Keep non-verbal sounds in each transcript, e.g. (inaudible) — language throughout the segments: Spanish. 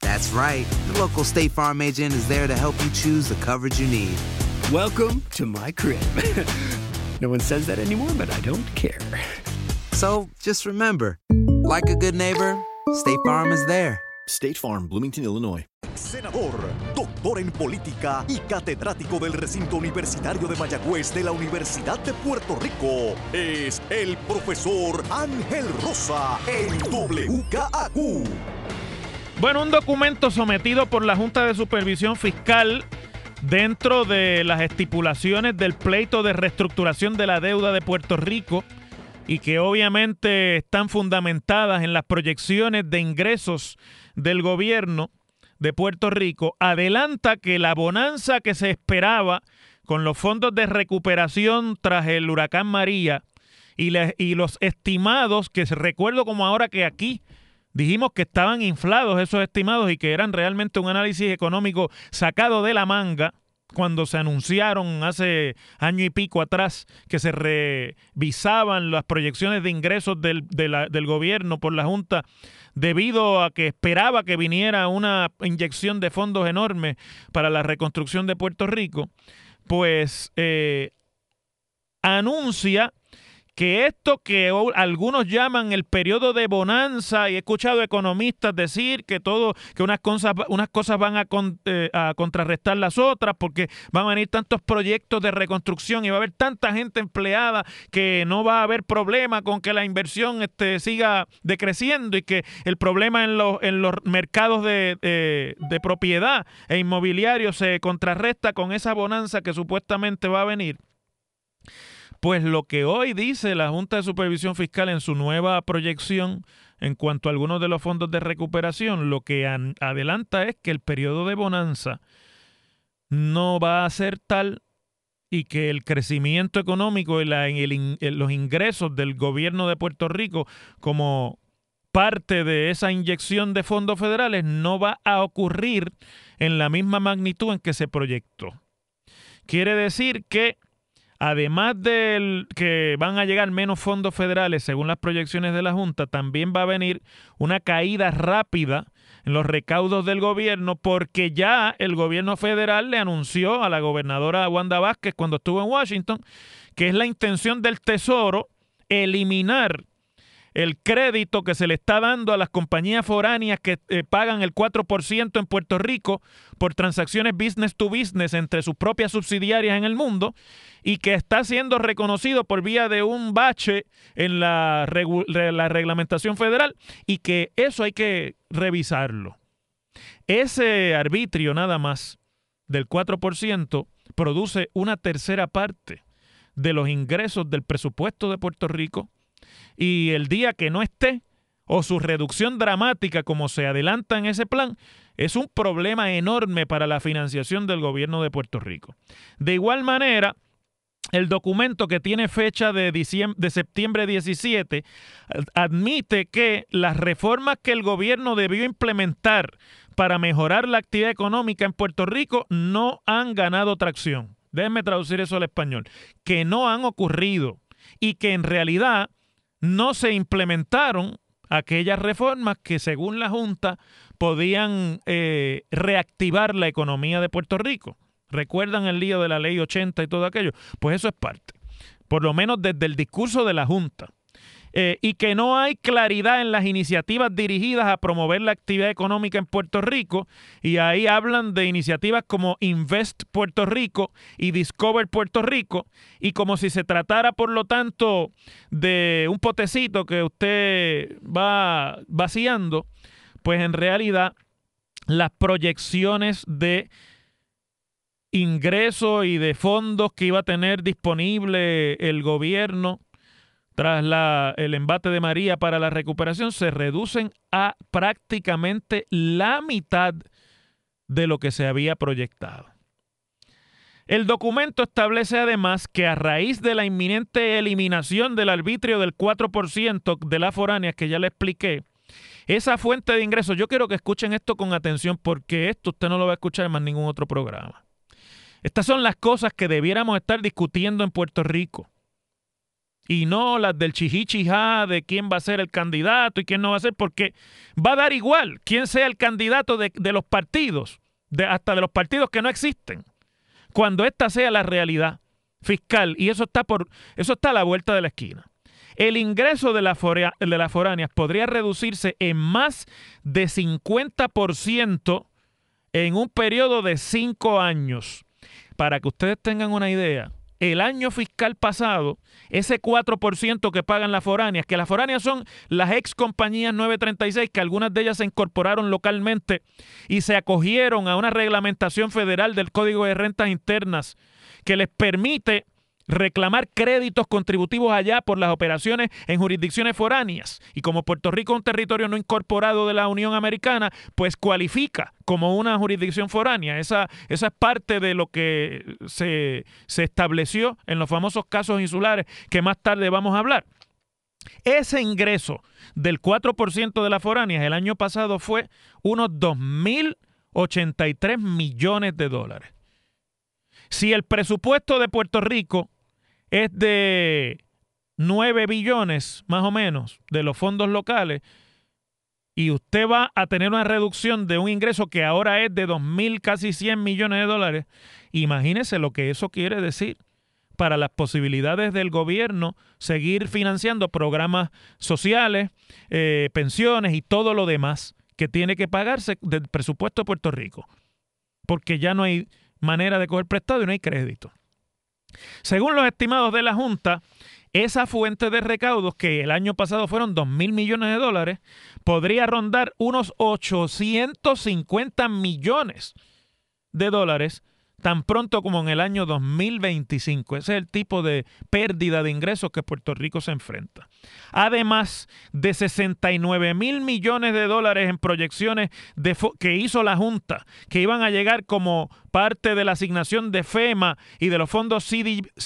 That's right. The local State Farm agent is there to help you choose the coverage you need. Welcome to my crib. (laughs) no one says that anymore, but I don't care. So just remember, like a good neighbor, State Farm is there. State Farm, Bloomington, Illinois. Senador, doctor en política y catedrático del recinto universitario de Mayagüez de la Universidad de Puerto Rico, es el profesor Ángel Rosa en WKAQ. Bueno, un documento sometido por la Junta de Supervisión Fiscal dentro de las estipulaciones del pleito de reestructuración de la deuda de Puerto Rico y que obviamente están fundamentadas en las proyecciones de ingresos del gobierno de Puerto Rico, adelanta que la bonanza que se esperaba con los fondos de recuperación tras el huracán María y, y los estimados, que recuerdo como ahora que aquí dijimos que estaban inflados esos estimados y que eran realmente un análisis económico sacado de la manga cuando se anunciaron hace año y pico atrás que se revisaban las proyecciones de ingresos del, del gobierno por la Junta debido a que esperaba que viniera una inyección de fondos enorme para la reconstrucción de Puerto Rico, pues eh, anuncia que esto que algunos llaman el periodo de bonanza, y he escuchado economistas decir que todo, que unas cosas, unas cosas van a, con- eh, a contrarrestar las otras, porque van a venir tantos proyectos de reconstrucción y va a haber tanta gente empleada que no va a haber problema con que la inversión este, siga decreciendo y que el problema en los, en los mercados de, de- de propiedad e inmobiliario se contrarresta con esa bonanza que supuestamente va a venir. Pues lo que hoy dice la Junta de Supervisión Fiscal en su nueva proyección en cuanto a algunos de los fondos de recuperación, lo que an- adelanta es que el periodo de bonanza no va a ser tal y que el crecimiento económico y el- los ingresos del gobierno de Puerto Rico como parte de esa inyección de fondos federales no va a ocurrir en la misma magnitud en que se proyectó. Quiere decir que además de que van a llegar menos fondos federales según las proyecciones de la Junta, también va a venir una caída rápida en los recaudos del gobierno porque ya el gobierno federal le anunció a la gobernadora Wanda Vázquez cuando estuvo en Washington que es la intención del Tesoro eliminar el crédito que se le está dando a las compañías foráneas que eh, pagan el 4% en Puerto Rico por transacciones business to business entre sus propias subsidiarias en el mundo y que está siendo reconocido por vía de un bache en la, la reglamentación federal y que eso hay que revisarlo. Ese arbitrio nada más del 4% produce una tercera parte de los ingresos del presupuesto de Puerto Rico y el día que no esté o su reducción dramática como se adelanta en ese plan es un problema enorme para la financiación del gobierno de Puerto Rico. De igual manera, el documento que tiene fecha de, de septiembre 17 admite que las reformas que el gobierno debió implementar para mejorar la actividad económica en Puerto Rico no han ganado tracción. Déjenme traducir eso al español. Que no han ocurrido y que en realidad no se implementaron aquellas reformas que según la Junta podían eh, reactivar la economía de Puerto Rico. ¿Recuerdan el lío de la ley 80 y todo aquello? Pues eso es parte, por lo menos desde el discurso de la Junta. Eh, y que no hay claridad en las iniciativas dirigidas a promover la actividad económica en Puerto Rico. Y ahí hablan de iniciativas como Invest Puerto Rico y Discover Puerto Rico. Y como si se tratara, por lo tanto, de un potecito que usted va vaciando, pues en realidad las proyecciones de ingresos y de fondos que iba a tener disponible el gobierno tras el embate de María para la recuperación se reducen a prácticamente la mitad de lo que se había proyectado. El documento establece además que a raíz de la inminente eliminación del arbitrio del 4% de las foráneas que ya le expliqué, esa fuente de ingresos, yo quiero que escuchen esto con atención porque esto usted no lo va a escuchar en más ningún otro programa. Estas son las cosas que debiéramos estar discutiendo en Puerto Rico y no las del chihichijá de quién va a ser el candidato y quién no va a ser, porque va a dar igual quién sea el candidato de, los partidos, de, hasta de los partidos que no existen, cuando esta sea la realidad fiscal y eso está por eso está a la vuelta de la esquina. El ingreso de, de las foráneas podría reducirse en más de 50% en un periodo de cinco años. Para que ustedes tengan una idea, el año fiscal pasado, ese 4% que pagan las foráneas, que las foráneas son las ex compañías 936, que algunas de ellas se incorporaron localmente y se acogieron a una reglamentación federal del Código de Rentas Internas que les permite reclamar créditos contributivos allá por las operaciones en jurisdicciones foráneas. Y como Puerto Rico es un territorio no incorporado de la Unión Americana, pues cualifica como una jurisdicción foránea. Esa, esa es parte de lo que se, se estableció en los famosos casos insulares que más tarde vamos a hablar. Ese ingreso del 4% de las foráneas el año pasado fue unos 2.083 millones de dólares. Si el presupuesto de Puerto Rico es de 9 billones más o menos de los fondos locales y usted va a tener una reducción de un ingreso que ahora es de 2.000 casi 100 millones de dólares, imagínese lo que eso quiere decir para las posibilidades del gobierno seguir financiando programas sociales, eh, pensiones y todo lo demás que tiene que pagarse del presupuesto de Puerto Rico. Porque ya no hay manera de coger prestado y no hay crédito. Según los estimados de la Junta, esa fuente de recaudos, que el año pasado fueron 2 mil millones de dólares, podría rondar unos 850 millones de dólares tan pronto como en el año 2025. Ese es el tipo de pérdida de ingresos que Puerto Rico se enfrenta. Además de 69 mil millones de dólares en proyecciones que hizo la Junta, que iban a llegar como parte de la asignación de FEMA y de los fondos CDBG-DR,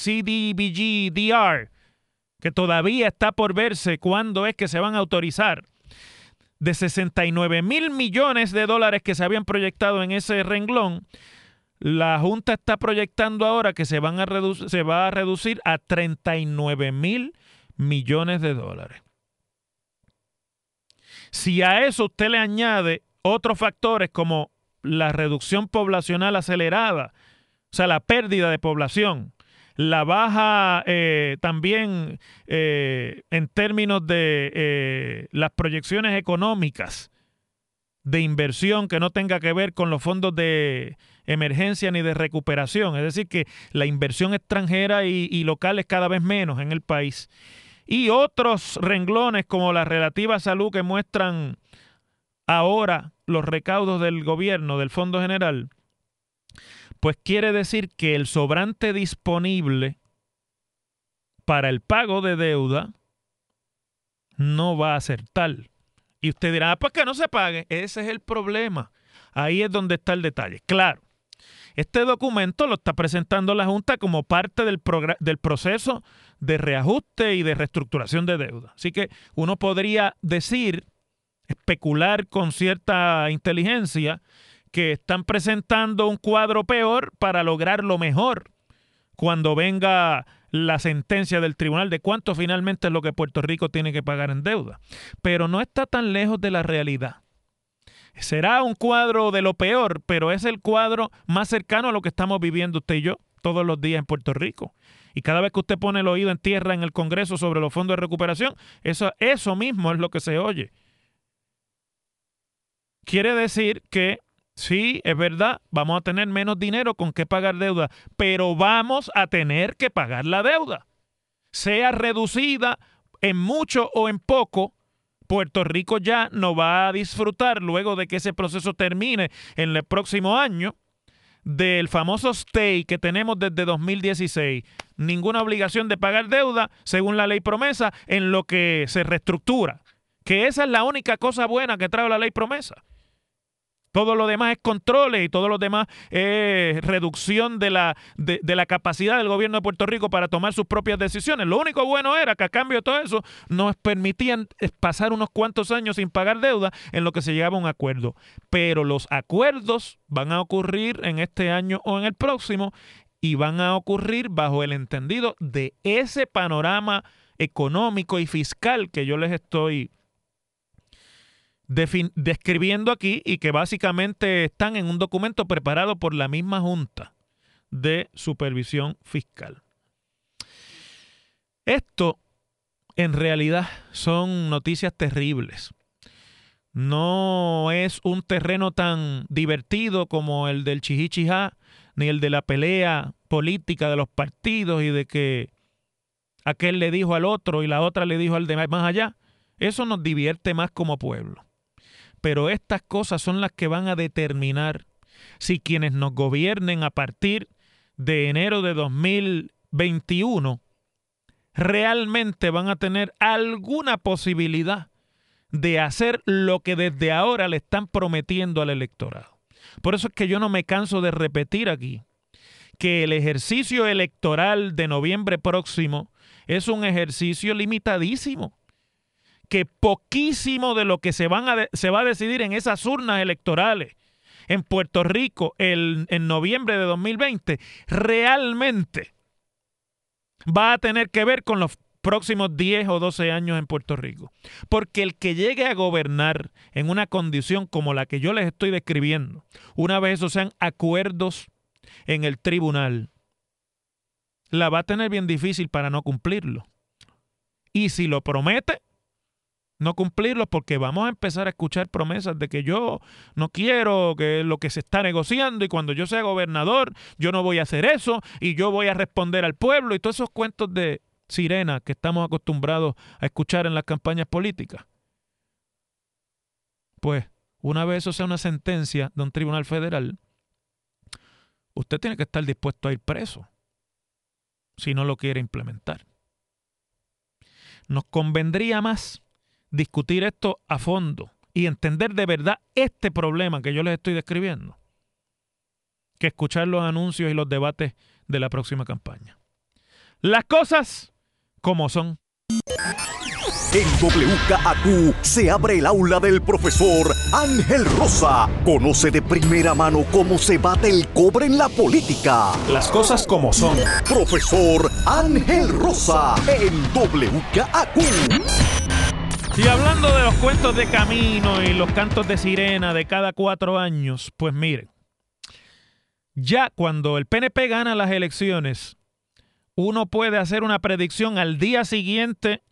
que todavía está por verse cuándo es que se van a autorizar de 69 mil millones de dólares que se habían proyectado en ese renglón, la Junta está proyectando ahora que se, van a se va a reducir a 39 mil millones de dólares. Si a eso usted le añade otros factores como la reducción poblacional acelerada, o sea, la pérdida de población, la baja eh, también eh, en términos de eh, las proyecciones económicas de inversión que no tenga que ver con los fondos de emergencia ni de recuperación. Es decir, que la inversión extranjera y, local es cada vez menos en el país. Y otros renglones como la relativa salud que muestran ahora los recaudos del gobierno, del Fondo General, pues quiere decir que el sobrante disponible para el pago de deuda no va a ser tal. Y usted dirá, ah, pues que no se pague. Ese es el problema. Ahí es donde está el detalle. Claro, Este documento lo está presentando la Junta como parte del, del proceso de reajuste y de reestructuración de deuda. Así que uno podría decir, especular con cierta inteligencia, que están presentando un cuadro peor para lograr lo mejor cuando venga la sentencia del tribunal de cuánto finalmente es lo que Puerto Rico tiene que pagar en deuda. Pero no está tan lejos de la realidad. Será un cuadro de lo peor, pero es el cuadro más cercano a lo que estamos viviendo usted y yo todos los días en Puerto Rico. Y cada vez que usted pone el oído en tierra en el Congreso sobre los fondos de recuperación, eso, eso mismo es lo que se oye. Quiere decir que Sí, es verdad, vamos a tener menos dinero con que pagar deuda, pero vamos a tener que pagar la deuda. Sea reducida en mucho o en poco, Puerto Rico ya no va a disfrutar luego de que ese proceso termine en el próximo año del famoso stay que tenemos desde 2016. Ninguna obligación de pagar deuda según la ley promesa en lo que se reestructura. Que esa es la única cosa buena que trae la ley promesa todo lo demás es controles y todo lo demás es reducción de la, de, la capacidad del gobierno de Puerto Rico para tomar sus propias decisiones. Lo único bueno era que a cambio de todo eso nos permitían pasar unos cuantos años sin pagar deuda en lo que se llegaba a un acuerdo. Pero los acuerdos van a ocurrir en este año o en el próximo y van a ocurrir bajo el entendido de ese panorama económico y fiscal que yo les estoy describiendo aquí y que básicamente están en un documento preparado por la misma Junta de Supervisión Fiscal. Esto en realidad son noticias terribles. No es un terreno tan divertido como el del chihichijá, ni el de la pelea política de los partidos y de que aquel le dijo al otro y la otra le dijo al de más allá. Eso nos divierte más como pueblo. Pero estas cosas son las que van a determinar si quienes nos gobiernen a partir de enero de 2021 realmente van a tener alguna posibilidad de hacer lo que desde ahora le están prometiendo al electorado. Por eso es que yo no me canso de repetir aquí que el ejercicio electoral de noviembre próximo es un ejercicio limitadísimo que poquísimo de lo que se, va a decidir en esas urnas electorales en Puerto Rico en noviembre de 2020 realmente va a tener que ver con los próximos 10 o 12 años en Puerto Rico. Porque el que llegue a gobernar en una condición como la que yo les estoy describiendo, una vez esos sean acuerdos en el tribunal, la va a tener bien difícil para no cumplirlo. Y si lo promete, no cumplirlos porque vamos a empezar a escuchar promesas de que yo no quiero que lo que se está negociando y cuando yo sea gobernador yo no voy a hacer eso y yo voy a responder al pueblo y todos esos cuentos de sirena que estamos acostumbrados a escuchar en las campañas políticas. Pues una vez eso sea una sentencia de un tribunal federal, usted tiene que estar dispuesto a ir preso si no lo quiere implementar. Nos convendría más discutir esto a fondo y entender de verdad este problema que yo les estoy describiendo que escuchar los anuncios y los debates de la próxima campaña. Las cosas como son. En WKAQ se abre el aula del profesor Ángel Rosa. Conoce de primera mano cómo se bate el cobre en la política. Las cosas como son. Profesor Ángel Rosa en WKAQ. Y hablando de los cuentos de camino y los cantos de sirena de cada cuatro años, pues miren, ya cuando el PNP gana las elecciones, uno puede hacer una predicción al día siguiente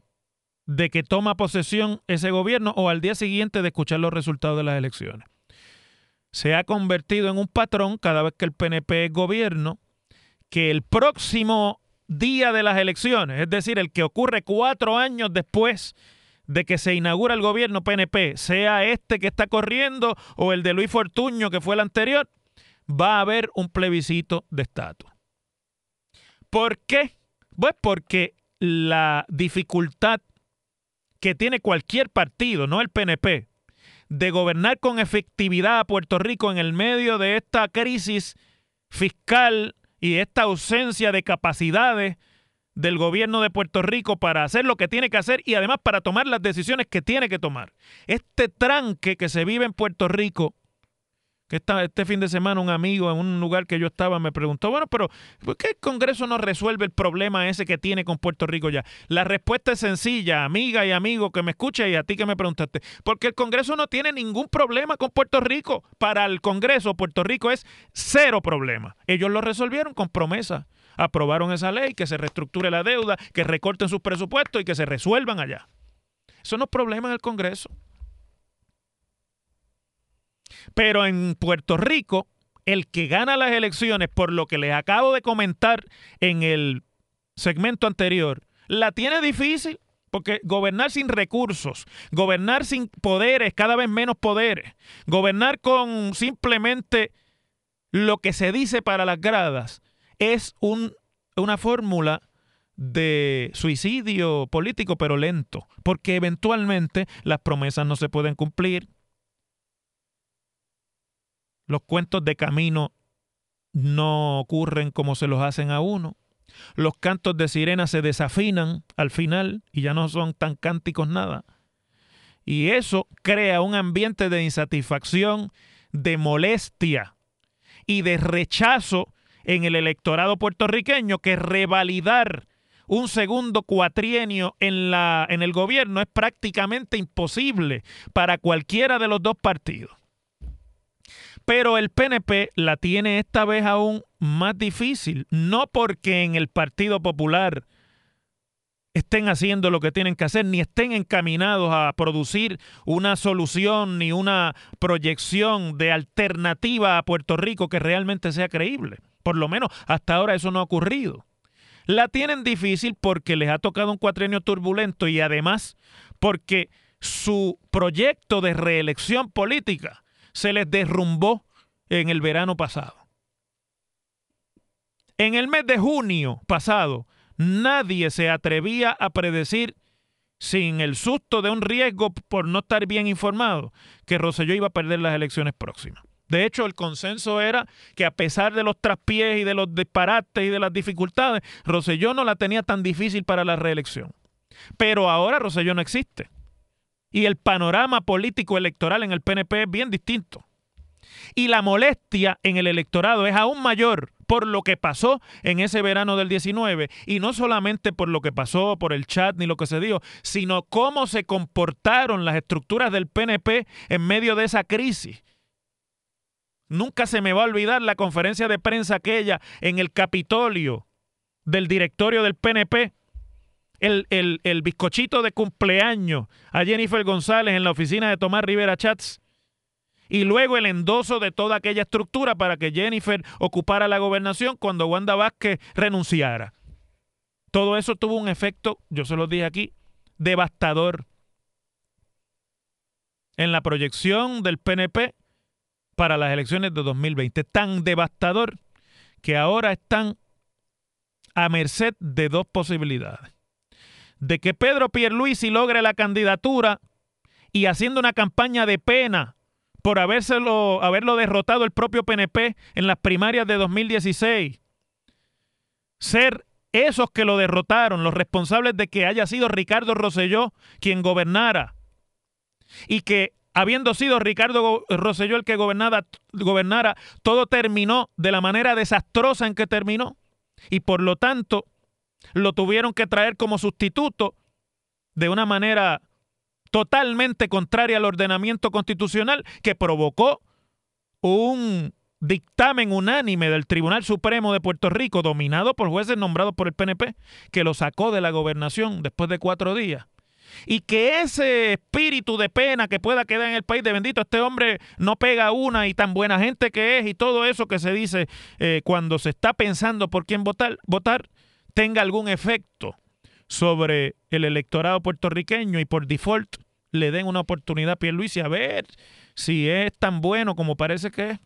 de que toma posesión ese gobierno o al día siguiente de escuchar los resultados de las elecciones. Se ha convertido en un patrón cada vez que el PNP es gobierno, que el próximo día de las elecciones, es decir, el que ocurre cuatro años después de que se inaugura el gobierno PNP, sea este que está corriendo o el de Luis Fortuño, que fue el anterior, va a haber un plebiscito de estatus. ¿Por qué? Pues porque la dificultad que tiene cualquier partido, no el PNP, de gobernar con efectividad a Puerto Rico en el medio de esta crisis fiscal y esta ausencia de capacidades del gobierno de Puerto Rico para hacer lo que tiene que hacer y además para tomar las decisiones que tiene que tomar. Este tranque que se vive en Puerto Rico que este fin de semana un amigo en un lugar que yo estaba me preguntó, bueno, pero ¿por qué el Congreso no resuelve el problema ese que tiene con Puerto Rico ya? La respuesta es sencilla, amiga y amigo que me escucha y a ti que me preguntaste, porque el Congreso no tiene ningún problema con Puerto Rico. Para el Congreso, Puerto Rico es cero problema. Ellos lo resolvieron con promesa. Aprobaron esa ley, que se reestructure la deuda, que recorten sus presupuestos y que se resuelvan allá. Eso no es problema en el Congreso. Pero en Puerto Rico, el que gana las elecciones, por lo que les acabo de comentar en el segmento anterior, la tiene difícil. Porque gobernar sin recursos, gobernar sin poderes, cada vez menos poderes, gobernar con simplemente lo que se dice para las gradas, es un, una fórmula de suicidio político, pero lento, porque eventualmente las promesas no se pueden cumplir, los cuentos de camino no ocurren como se los hacen a uno. Los cantos de sirena se desafinan al final y ya no son tan cánticos nada. Y eso crea un ambiente de insatisfacción, de molestia y de rechazo en el electorado puertorriqueño que revalidar un segundo cuatrienio en, la, en el gobierno es prácticamente imposible para cualquiera de los dos partidos. Pero el PNP la tiene esta vez aún más difícil, no porque en el Partido Popular estén haciendo lo que tienen que hacer, ni estén encaminados a producir una solución ni una proyección de alternativa a Puerto Rico que realmente sea creíble. Por lo menos hasta ahora eso no ha ocurrido. La tienen difícil porque les ha tocado un cuatrienio turbulento y además porque su proyecto de reelección política se les derrumbó en el verano pasado. En el mes de junio pasado, nadie se atrevía a predecir, sin el susto de un riesgo por no estar bien informado, que Roselló iba a perder las elecciones próximas. De hecho, el consenso era que a pesar de los traspiés y de los disparates y de las dificultades, Roselló no la tenía tan difícil para la reelección. Pero ahora Roselló no existe. Y el panorama político electoral en el PNP es bien distinto. Y la molestia en el electorado es aún mayor por lo que pasó en ese verano del 19 y no solamente por lo que pasó por el chat ni lo que se dio, sino cómo se comportaron las estructuras del PNP en medio de esa crisis. Nunca se me va a olvidar la conferencia de prensa aquella en el Capitolio del directorio del PNP el, el, bizcochito de cumpleaños a Jennifer González en la oficina de Tomás Rivera Chats y luego el endoso de toda aquella estructura para que Jennifer ocupara la gobernación cuando Wanda Vázquez renunciara. Todo eso tuvo un efecto, yo se lo dije aquí, devastador en la proyección del PNP para las elecciones de 2020. Tan devastador que ahora están a merced de dos posibilidades de que Pedro Pierluisi logre la candidatura y haciendo una campaña de pena por haberlo derrotado el propio PNP en las primarias de 2016. Ser esos que lo derrotaron, los responsables de que haya sido Ricardo Rosselló quien gobernara y que habiendo sido Ricardo Rosselló el que gobernara, gobernara, todo terminó de la manera desastrosa en que terminó y por lo tanto lo tuvieron que traer como sustituto de una manera totalmente contraria al ordenamiento constitucional que provocó un dictamen unánime del Tribunal Supremo de Puerto Rico, dominado por jueces nombrados por el PNP, que lo sacó de la gobernación después de cuatro días. Y que ese espíritu de pena que pueda quedar en el país de bendito, este hombre no pega una y tan buena gente que es y todo eso que se dice eh, cuando se está pensando por quién votar, votar tenga algún efecto sobre el electorado puertorriqueño y por default le den una oportunidad a Pierluisi a ver si es tan bueno como parece que es.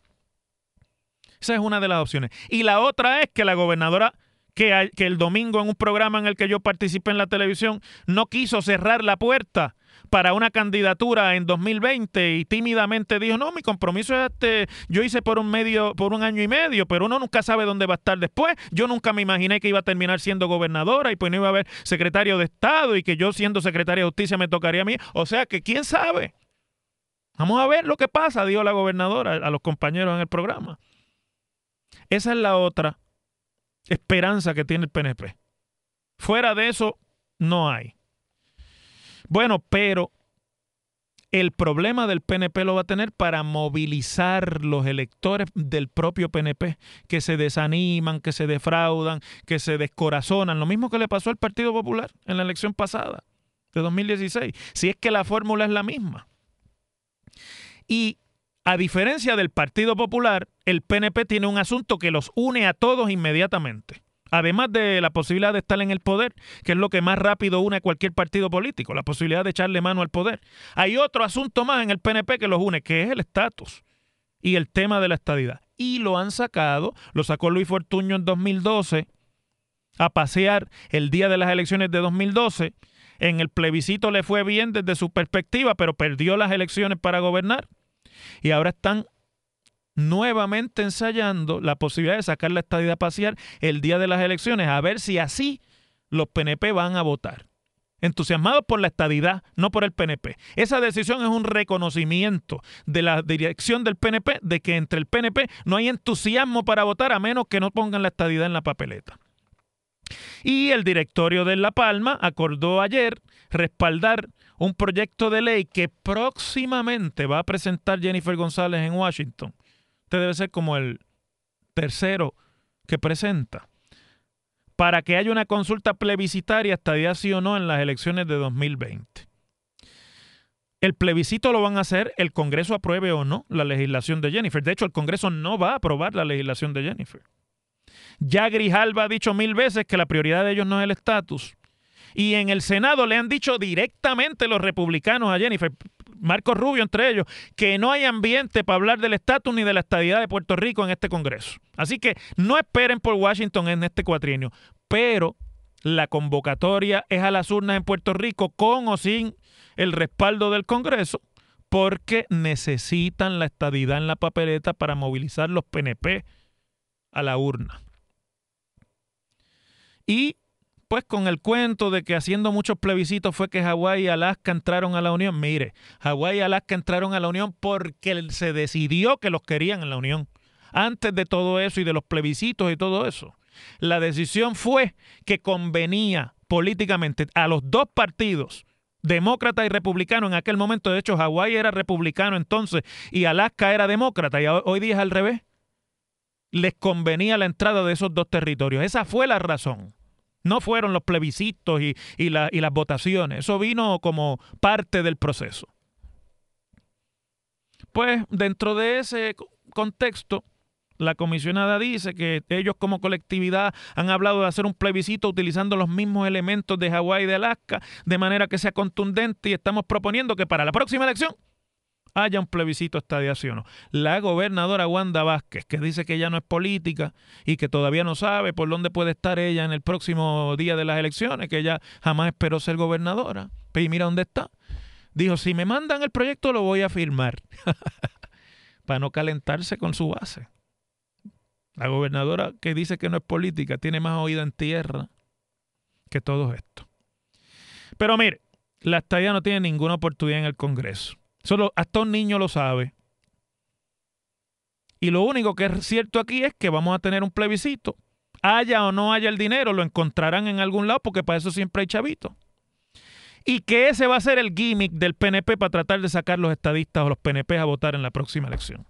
Esa es una de las opciones. Y la otra es que la gobernadora, que, que el domingo en un programa en el que yo participé en la televisión, no quiso cerrar la puerta para una candidatura en 2020 y tímidamente dijo, no, mi compromiso es este, yo hice por un medio, por un año y medio, pero uno nunca sabe dónde va a estar después. Yo nunca me imaginé que iba a terminar siendo gobernadora y pues no iba a haber secretario de Estado y que yo siendo secretaria de Justicia me tocaría a mí. O sea que quién sabe. Vamos a ver lo que pasa, dijo la gobernadora a los compañeros en el programa. Esa es la otra esperanza que tiene el PNP. Fuera de eso, no hay. Bueno, pero el problema del PNP lo va a tener para movilizar los electores del propio PNP, que se desaniman, que se defraudan, que se descorazonan. Lo mismo que le pasó al Partido Popular en la elección pasada de 2016. Si es que la fórmula es la misma. Y a diferencia del Partido Popular, el PNP tiene un asunto que los une a todos inmediatamente. Además de la posibilidad de estar en el poder, que es lo que más rápido une a cualquier partido político, la posibilidad de echarle mano al poder. Hay otro asunto más en el PNP que los une, que es el estatus y el tema de la estadidad. Y lo han sacado, lo sacó Luis Fortuño en 2012 a pasear el día de las elecciones de 2012 en el plebiscito le fue bien desde su perspectiva, pero perdió las elecciones para gobernar. Y ahora están nuevamente ensayando la posibilidad de sacar la estadía pasear el día de las elecciones, a ver si así los PNP van a votar. Entusiasmados por la estadidad, no por el PNP. Esa decisión es un reconocimiento de la dirección del PNP de que entre el PNP no hay entusiasmo para votar a menos que no pongan la estadidad en la papeleta. Y el directorio de La Palma acordó ayer respaldar un proyecto de ley que próximamente va a presentar Jennifer González en Washington. Este debe ser como el tercero que presenta. Para que haya una consulta plebiscitaria, día sí o no, en las elecciones de 2020. El plebiscito lo van a hacer, el Congreso apruebe o no la legislación de Jennifer. De hecho, el Congreso no va a aprobar la legislación de Jennifer. Ya Grijalba ha dicho mil veces que la prioridad de ellos no es el estatus. Y en el Senado le han dicho directamente los republicanos a Jennifer, Marco Rubio entre ellos, que no hay ambiente para hablar del estatus ni de la estadidad de Puerto Rico en este Congreso. Así que no esperen por Washington en este cuatrienio. Pero la convocatoria es a las urnas en Puerto Rico con o sin el respaldo del Congreso porque necesitan la estadidad en la papeleta para movilizar los PNP a la urna. Y con el cuento de que haciendo muchos plebiscitos fue que Hawái y Alaska entraron a la Unión. Mire, Hawái y Alaska entraron a la Unión porque se decidió que los querían en la Unión. Antes de todo eso y de los plebiscitos y todo eso. La decisión fue que convenía políticamente a los dos partidos, demócrata y republicano en aquel momento. De hecho, Hawái era republicano entonces y Alaska era demócrata y hoy día es al revés les convenía la entrada de esos dos territorios. Esa fue la razón. No fueron los plebiscitos y, las votaciones. Eso vino como parte del proceso. Pues dentro de ese contexto, la comisionada dice que ellos como colectividad han hablado de hacer un plebiscito utilizando los mismos elementos de Hawái y de Alaska, de manera que sea contundente y estamos proponiendo que para la próxima elección haya un plebiscito estadiación. o La gobernadora Wanda Vázquez, que dice que ella no es política y que todavía no sabe por dónde puede estar ella en el próximo día de las elecciones, que ella jamás esperó ser gobernadora. Y mira dónde está. Dijo, si me mandan el proyecto lo voy a firmar. (laughs) Para no calentarse con su base. La gobernadora que dice que no es política tiene más oído en tierra que todo esto. Pero mire, la estadía no tiene ninguna oportunidad en el Congreso. Solo hasta un niño lo sabe. Y lo único que es cierto aquí es que vamos a tener un plebiscito. Haya o no haya el dinero, lo encontrarán en algún lado porque para eso siempre hay chavito. Y que ese va a ser el gimmick del PNP para tratar de sacar los estadistas o los PNP a votar en la próxima elección.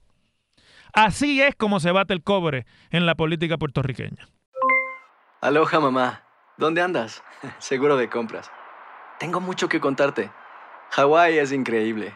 Así es como se bate el cobre en la política puertorriqueña. Aloha mamá, ¿dónde andas? (laughs) Seguro de compras. Tengo mucho que contarte. Hawái es increíble.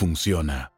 funciona.